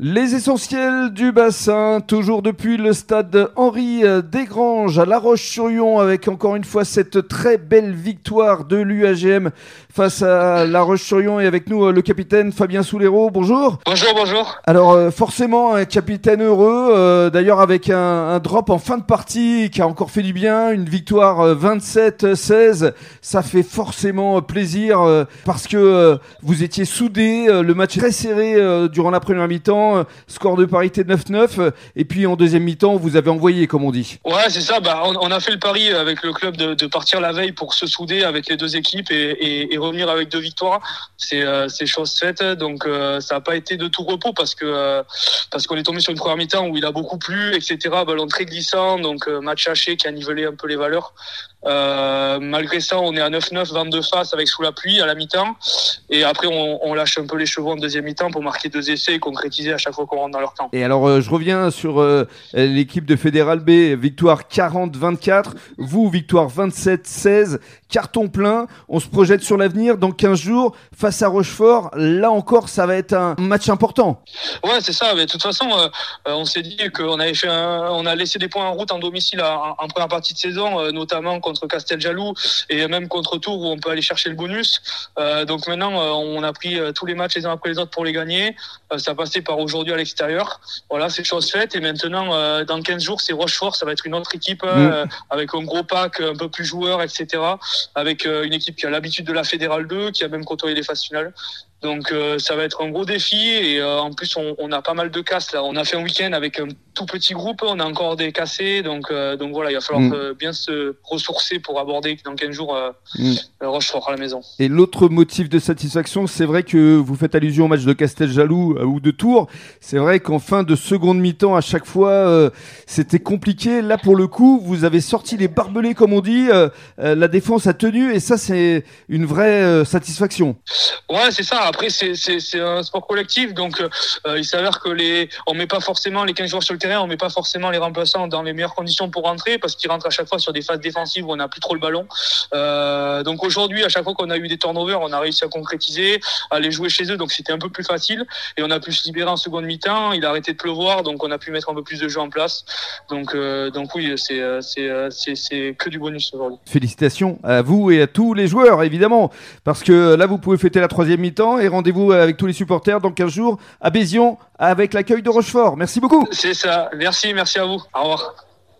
Les essentiels du bassin, toujours depuis le stade Henri Desgranges à La Roche-sur-Yon, avec encore une fois cette très belle victoire de l'UAGM face à La Roche-sur-Yon et avec nous le capitaine Fabien Soulero. Bonjour. Bonjour, bonjour. Alors euh, forcément un capitaine heureux, euh, d'ailleurs avec un, un, drop en fin de partie qui a encore fait du bien, une victoire 27-16, euh, ça fait forcément plaisir parce que vous étiez soudés, le match très serré durant la première mi-temps euh, score de parité de 9-9. Euh, et puis en deuxième mi-temps, vous avez envoyé, comme on dit. Ouais, c'est ça. Bah, on, a fait le pari avec le club de, partir la veille pour se souder avec les deux équipes et, revenir avec deux victoires. C'est euh, chose faite. Donc ça n'a pas été de tout repos parce que parce qu'on est tombé sur une première mi-temps où il a beaucoup plu, etc. Ballon très glissant, donc match haché qui a nivelé un peu les valeurs. Euh, malgré ça, on est à 9-9, 22 faces avec sous la pluie à la mi-temps. Et après, on, lâche un peu les chevaux en deuxième mi-temps pour marquer deux essais et concrétiser à chaque fois qu'on rentre dans leur temps. Et alors, euh, je reviens sur euh, l'équipe de Fédéral B, victoire 40-24, vous, victoire 27-16, carton plein. On se projette sur l'avenir dans 15 jours face à Rochefort. Là encore, ça va être un match important. Ouais, c'est ça. Mais de toute façon, on s'est dit qu'on avait fait on a laissé des points en route en domicile en, en première partie de saison, notamment contre Casteljaloux et même contre Tours où on peut aller chercher le bonus. Euh, donc maintenant, euh, on a pris euh, tous les matchs les uns après les autres pour les gagner. ça passait par aujourd'hui à l'extérieur. Voilà, c'est chose faite. Et maintenant, dans 15 jours, c'est Rochefort. Ça va être une autre équipe mm. avec un gros pack, un peu plus joueur, etc. Avec une équipe qui a l'habitude de la Fédérale 2, qui a même côtoyé les phases finales. Donc euh, ça va être un gros défi et euh, en plus on, on, a pas mal de casses là. On a fait un week-end avec un tout petit groupe, on a encore des cassés, donc euh, donc voilà, il va falloir mm. bien se ressourcer pour aborder dans 15 jours mm. Rochefort à la maison. Et l'autre motif de satisfaction, c'est vrai que vous faites allusion au match de Casteljaloux ou de Tours. C'est vrai qu'en fin de seconde mi-temps, à chaque fois, c'était compliqué. Là pour le coup, vous avez sorti les barbelés comme on dit. la défense a tenu et ça c'est une vraie satisfaction. Ouais, c'est ça après, c'est un sport collectif, donc euh, il s'avère que les, on met pas forcément les 15 joueurs sur le terrain, on met pas forcément les remplaçants dans les meilleures conditions pour rentrer, parce qu'ils rentrent à chaque fois sur des phases défensives où on n'a plus trop le ballon. Euh, donc aujourd'hui, à chaque fois qu'on a eu des turnovers, on a réussi à concrétiser, à les jouer chez eux, donc c'était un peu plus facile, et on a pu se libérer en seconde mi-temps. Il a arrêté de pleuvoir, donc on a pu mettre un peu plus de jeux en place. Donc, euh, donc oui, c'est que du bonus aujourd'hui. Félicitations à vous et à tous les joueurs, évidemment, parce que là, vous pouvez fêter la troisième mi-temps et rendez-vous avec tous les supporters dans 15 jours à Bézion avec l'accueil de Rochefort. Merci beaucoup. C'est ça. Merci, merci à vous. Au revoir.